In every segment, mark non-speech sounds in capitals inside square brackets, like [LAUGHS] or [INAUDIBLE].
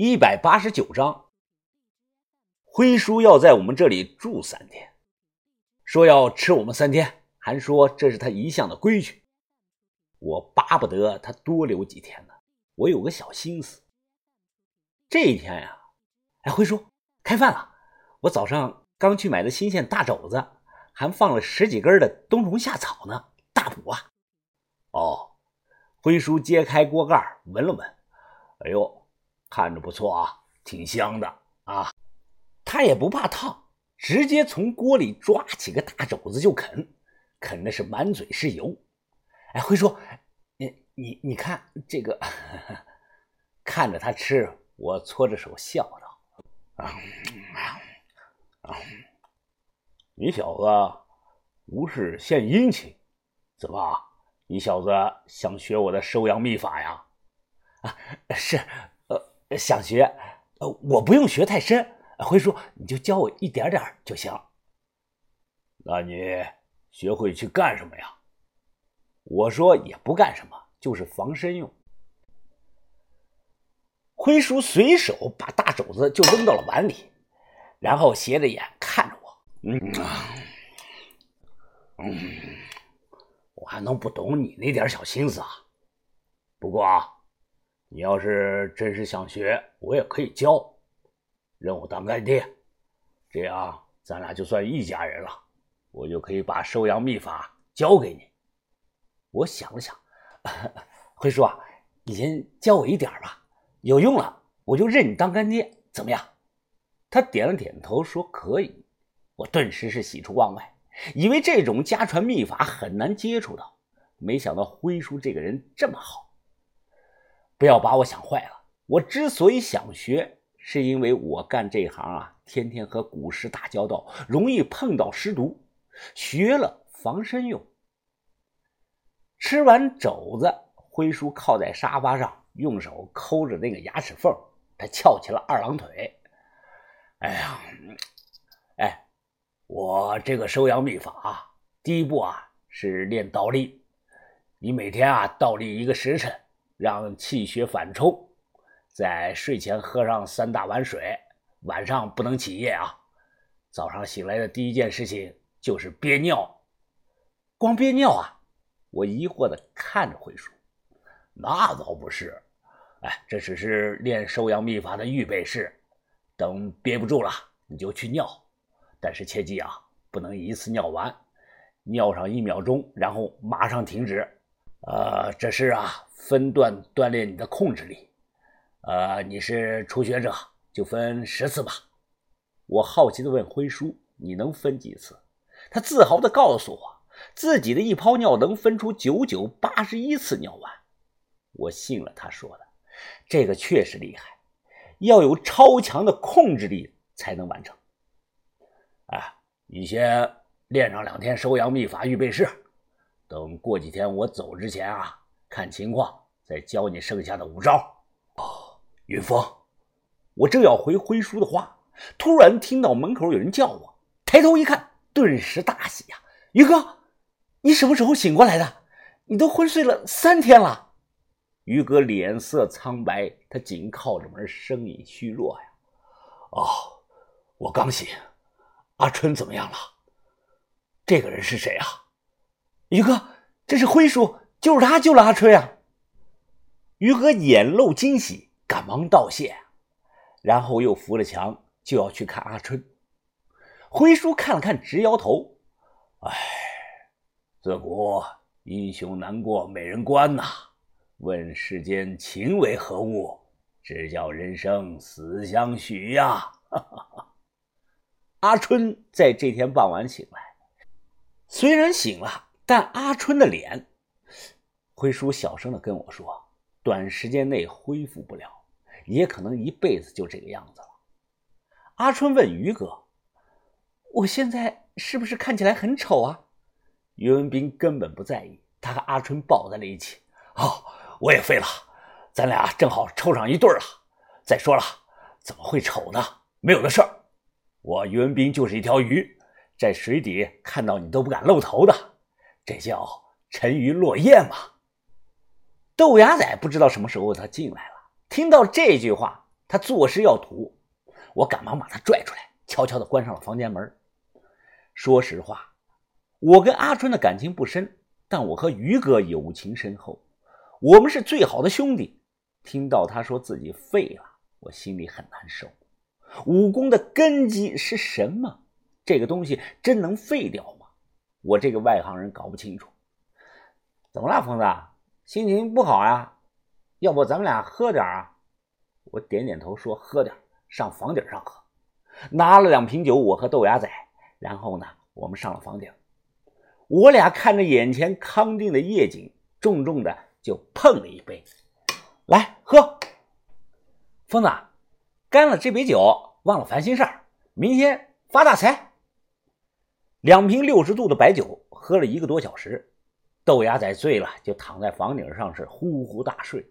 一百八十九章，辉叔要在我们这里住三天，说要吃我们三天，还说这是他一向的规矩。我巴不得他多留几天呢。我有个小心思。这一天呀，哎，辉叔，开饭了。我早上刚去买的新鲜大肘子，还放了十几根的冬虫夏草呢，大补啊。哦，辉叔揭开锅盖闻了闻，哎呦。看着不错啊，挺香的啊！他也不怕烫，直接从锅里抓起个大肘子就啃，啃的是满嘴是油。哎，辉叔，你你你看这个，[LAUGHS] 看着他吃，我搓着手笑道：“啊啊，你小子无事献殷勤，怎么？你小子想学我的收养秘法呀？啊，是。”想学，呃，我不用学太深，辉叔你就教我一点点就行。那你学会去干什么呀？我说也不干什么，就是防身用。辉叔随手把大肘子就扔到了碗里，然后斜着眼看着我。嗯，嗯，我还能不懂你那点小心思啊？不过啊。你要是真是想学，我也可以教，认我当干爹，这样咱俩就算一家人了。我就可以把收阳秘法教给你。我想了想，[LAUGHS] 辉叔啊，你先教我一点吧，有用了我就认你当干爹，怎么样？他点了点头，说可以。我顿时是喜出望外，以为这种家传秘法很难接触到，没想到辉叔这个人这么好。不要把我想坏了。我之所以想学，是因为我干这行啊，天天和古尸打交道，容易碰到尸毒，学了防身用。吃完肘子，辉叔靠在沙发上，用手抠着那个牙齿缝，他翘起了二郎腿。哎呀，哎，我这个收阳秘法啊，第一步啊是练倒立，你每天啊倒立一个时辰。让气血反冲，在睡前喝上三大碗水，晚上不能起夜啊！早上醒来的第一件事情就是憋尿，光憋尿啊！我疑惑的看着辉叔，那倒不是，哎，这只是练收阳秘法的预备式。等憋不住了，你就去尿，但是切记啊，不能一次尿完，尿上一秒钟，然后马上停止。呃，这是啊。分段锻炼你的控制力，呃，你是初学者，就分十次吧。我好奇的问辉叔：“你能分几次？”他自豪的告诉我，自己的一泡尿能分出九九八十一次尿完。我信了他说的，这个确实厉害，要有超强的控制力才能完成。哎，你先练上两天收阳秘法预备式，等过几天我走之前啊。看情况，再教你剩下的五招。哦，云峰，我正要回辉叔的话，突然听到门口有人叫我，抬头一看，顿时大喜呀！于哥，你什么时候醒过来的？你都昏睡了三天了。于哥脸色苍白，他紧靠着门，声音虚弱呀。哦，我刚醒。阿春怎么样了？这个人是谁啊？于哥，这是辉叔。就是他救了阿春啊！于哥眼露惊喜，赶忙道谢，然后又扶了墙就要去看阿春。辉叔看了看，直摇头：“哎，自古英雄难过美人关呐，问世间情为何物？只叫人生死相许呀！”哈哈哈阿春在这天傍晚醒来，虽然醒了，但阿春的脸……辉叔小声的跟我说：“短时间内恢复不了，也可能一辈子就这个样子了。”阿春问于哥：“我现在是不是看起来很丑啊？”于文斌根本不在意，他和阿春抱在了一起。哦，我也废了，咱俩正好凑上一对了。再说了，怎么会丑呢？没有的事儿。我于文斌就是一条鱼，在水底看到你都不敢露头的，这叫沉鱼落雁嘛。豆芽仔不知道什么时候他进来了，听到这句话，他作势要吐，我赶忙把他拽出来，悄悄地关上了房间门。说实话，我跟阿春的感情不深，但我和于哥友情深厚，我们是最好的兄弟。听到他说自己废了，我心里很难受。武功的根基是什么？这个东西真能废掉吗？我这个外行人搞不清楚。怎么了，疯子？心情不好呀？要不咱们俩喝点啊？我点点头说：“喝点，上房顶上喝。”拿了两瓶酒，我和豆芽仔，然后呢，我们上了房顶。我俩看着眼前康定的夜景，重重的就碰了一杯，来喝。疯子，干了这杯酒，忘了烦心事儿，明天发大财。两瓶六十度的白酒，喝了一个多小时，豆芽仔醉了，就躺在房顶上是呼呼大睡。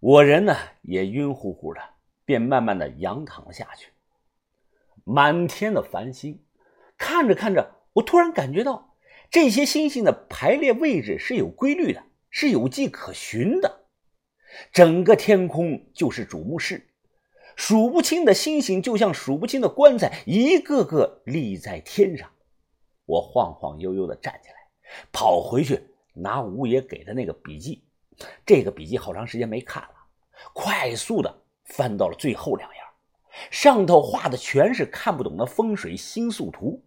我人呢也晕乎乎的，便慢慢的仰躺了下去。满天的繁星，看着看着，我突然感觉到这些星星的排列位置是有规律的，是有迹可循的。整个天空就是主墓室，数不清的星星就像数不清的棺材，一个个立在天上。我晃晃悠悠的站起来，跑回去拿吴爷给的那个笔记。这个笔记好长时间没看了，快速的翻到了最后两页，上头画的全是看不懂的风水星宿图。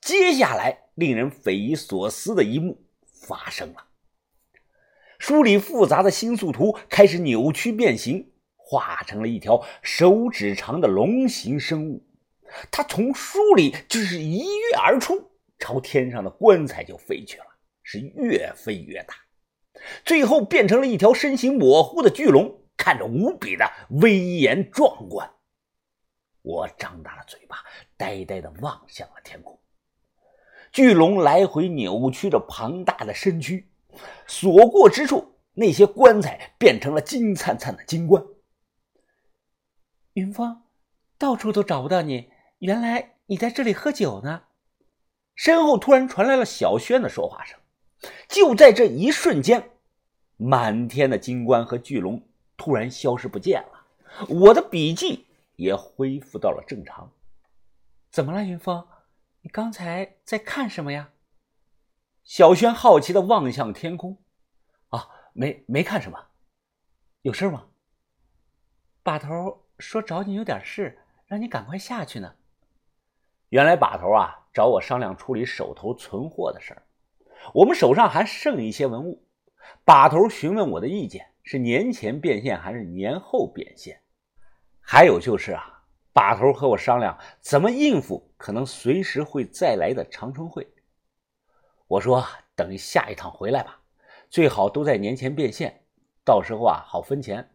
接下来，令人匪夷所思的一幕发生了：书里复杂的星宿图开始扭曲变形，化成了一条手指长的龙形生物。它从书里就是一跃而出，朝天上的棺材就飞去了，是越飞越大。最后变成了一条身形模糊的巨龙，看着无比的威严壮观。我张大了嘴巴，呆呆的望向了天空。巨龙来回扭曲着庞大的身躯，所过之处，那些棺材变成了金灿灿的金棺。云峰，到处都找不到你，原来你在这里喝酒呢。身后突然传来了小轩的说话声。就在这一瞬间，满天的金冠和巨龙突然消失不见了，我的笔记也恢复到了正常。怎么了，云峰？你刚才在看什么呀？小轩好奇的望向天空。啊，没没看什么。有事吗？把头说找你有点事，让你赶快下去呢。原来把头啊找我商量处理手头存货的事儿。我们手上还剩一些文物，把头询问我的意见，是年前变现还是年后变现？还有就是啊，把头和我商量怎么应付可能随时会再来的长春会。我说等下一趟回来吧，最好都在年前变现，到时候啊好分钱。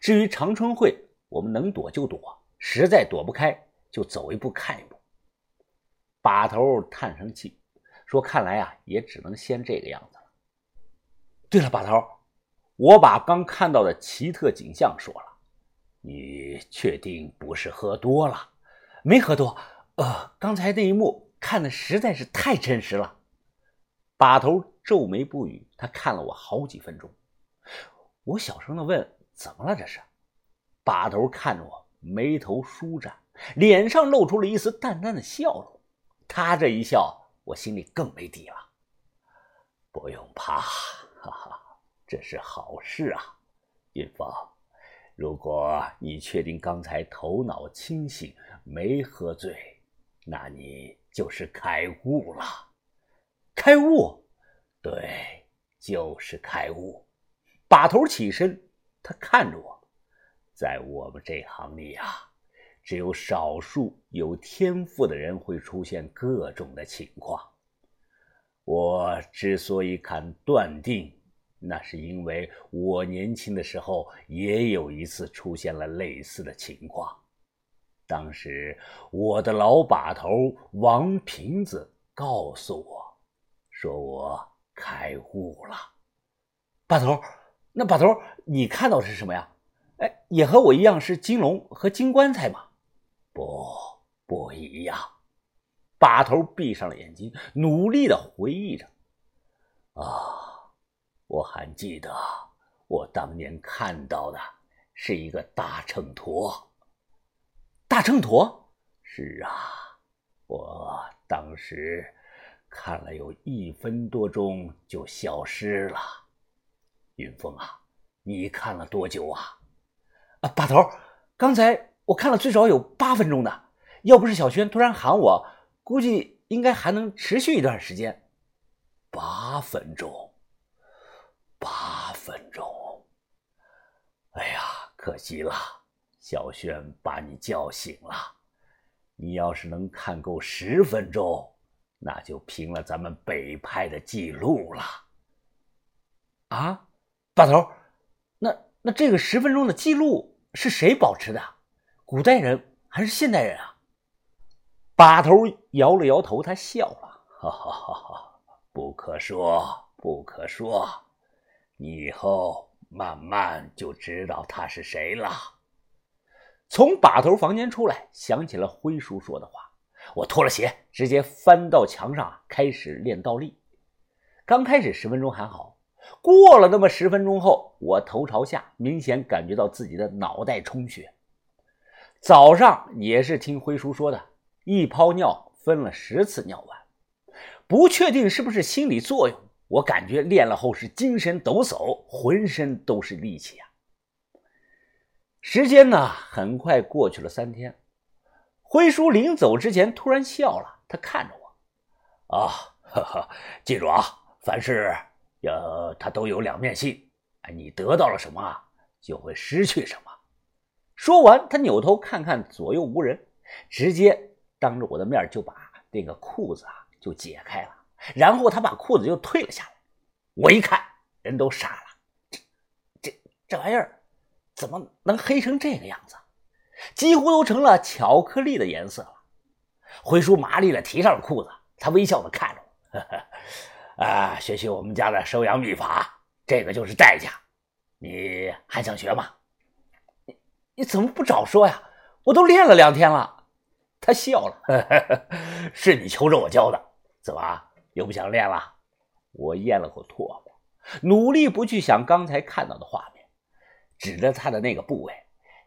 至于长春会，我们能躲就躲，实在躲不开就走一步看一步。把头叹声气。说：“看来啊，也只能先这个样子了。”对了，把头，我把刚看到的奇特景象说了。你确定不是喝多了？没喝多。呃，刚才那一幕看的实在是太真实了。把头皱眉不语，他看了我好几分钟。我小声的问：“怎么了？这是？”把头看着我，眉头舒展，脸上露出了一丝淡淡的笑容。他这一笑。我心里更没底了。不用怕，哈哈，这是好事啊，云峰。如果你确定刚才头脑清醒，没喝醉，那你就是开悟了。开悟？对，就是开悟。把头起身，他看着我，在我们这行里啊。只有少数有天赋的人会出现各种的情况。我之所以敢断定，那是因为我年轻的时候也有一次出现了类似的情况。当时我的老把头王瓶子告诉我，说我开悟了。把头，那把头，你看到是什么呀？哎，也和我一样是金龙和金棺材吗？不，不一样。把头闭上了眼睛，努力的回忆着。啊，我还记得，我当年看到的是一个大秤砣。大秤砣？是啊，我当时看了有一分多钟就消失了。云峰啊，你看了多久啊？啊，把头，刚才我看了最少有八分钟的。要不是小轩突然喊我，估计应该还能持续一段时间。八分钟，八分钟。哎呀，可惜了。小轩把你叫醒了，你要是能看够十分钟，那就平了咱们北派的记录了。啊，把头，那那这个十分钟的记录是谁保持的？古代人还是现代人啊？把头摇了摇头，他笑了，哈哈哈哈，不可说，不可说，你以后慢慢就知道他是谁了。从把头房间出来，想起了辉叔说的话，我脱了鞋，直接翻到墙上开始练倒立。刚开始十分钟还好，过了那么十分钟后，我头朝下，明显感觉到自己的脑袋充血。早上也是听辉叔说的，一泡尿分了十次尿完，不确定是不是心理作用，我感觉练了后是精神抖擞，浑身都是力气啊。时间呢，很快过去了三天。辉叔临走之前突然笑了，他看着我，啊，哈哈，记住啊，凡事要他都有两面性。哎，你得到了什么，就会失去什么。说完，他扭头看看左右无人，直接当着我的面就把那个裤子啊就解开了，然后他把裤子又退了下来。我一看，人都傻了，这这这玩意儿。怎么能黑成这个样子？几乎都成了巧克力的颜色了。辉叔麻利的提上了裤子，他微笑的看着我：“ [LAUGHS] 啊，学习我们家的收养秘法，这个就是代价。你还想学吗？你你怎么不早说呀？我都练了两天了。”他笑了：“ [LAUGHS] 是你求着我教的，怎么又不想练了？”我咽了口唾沫，努力不去想刚才看到的画面。指着他的那个部位，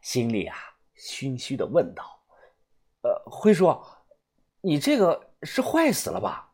心里啊心虚的问道：“呃，辉叔，你这个是坏死了吧？”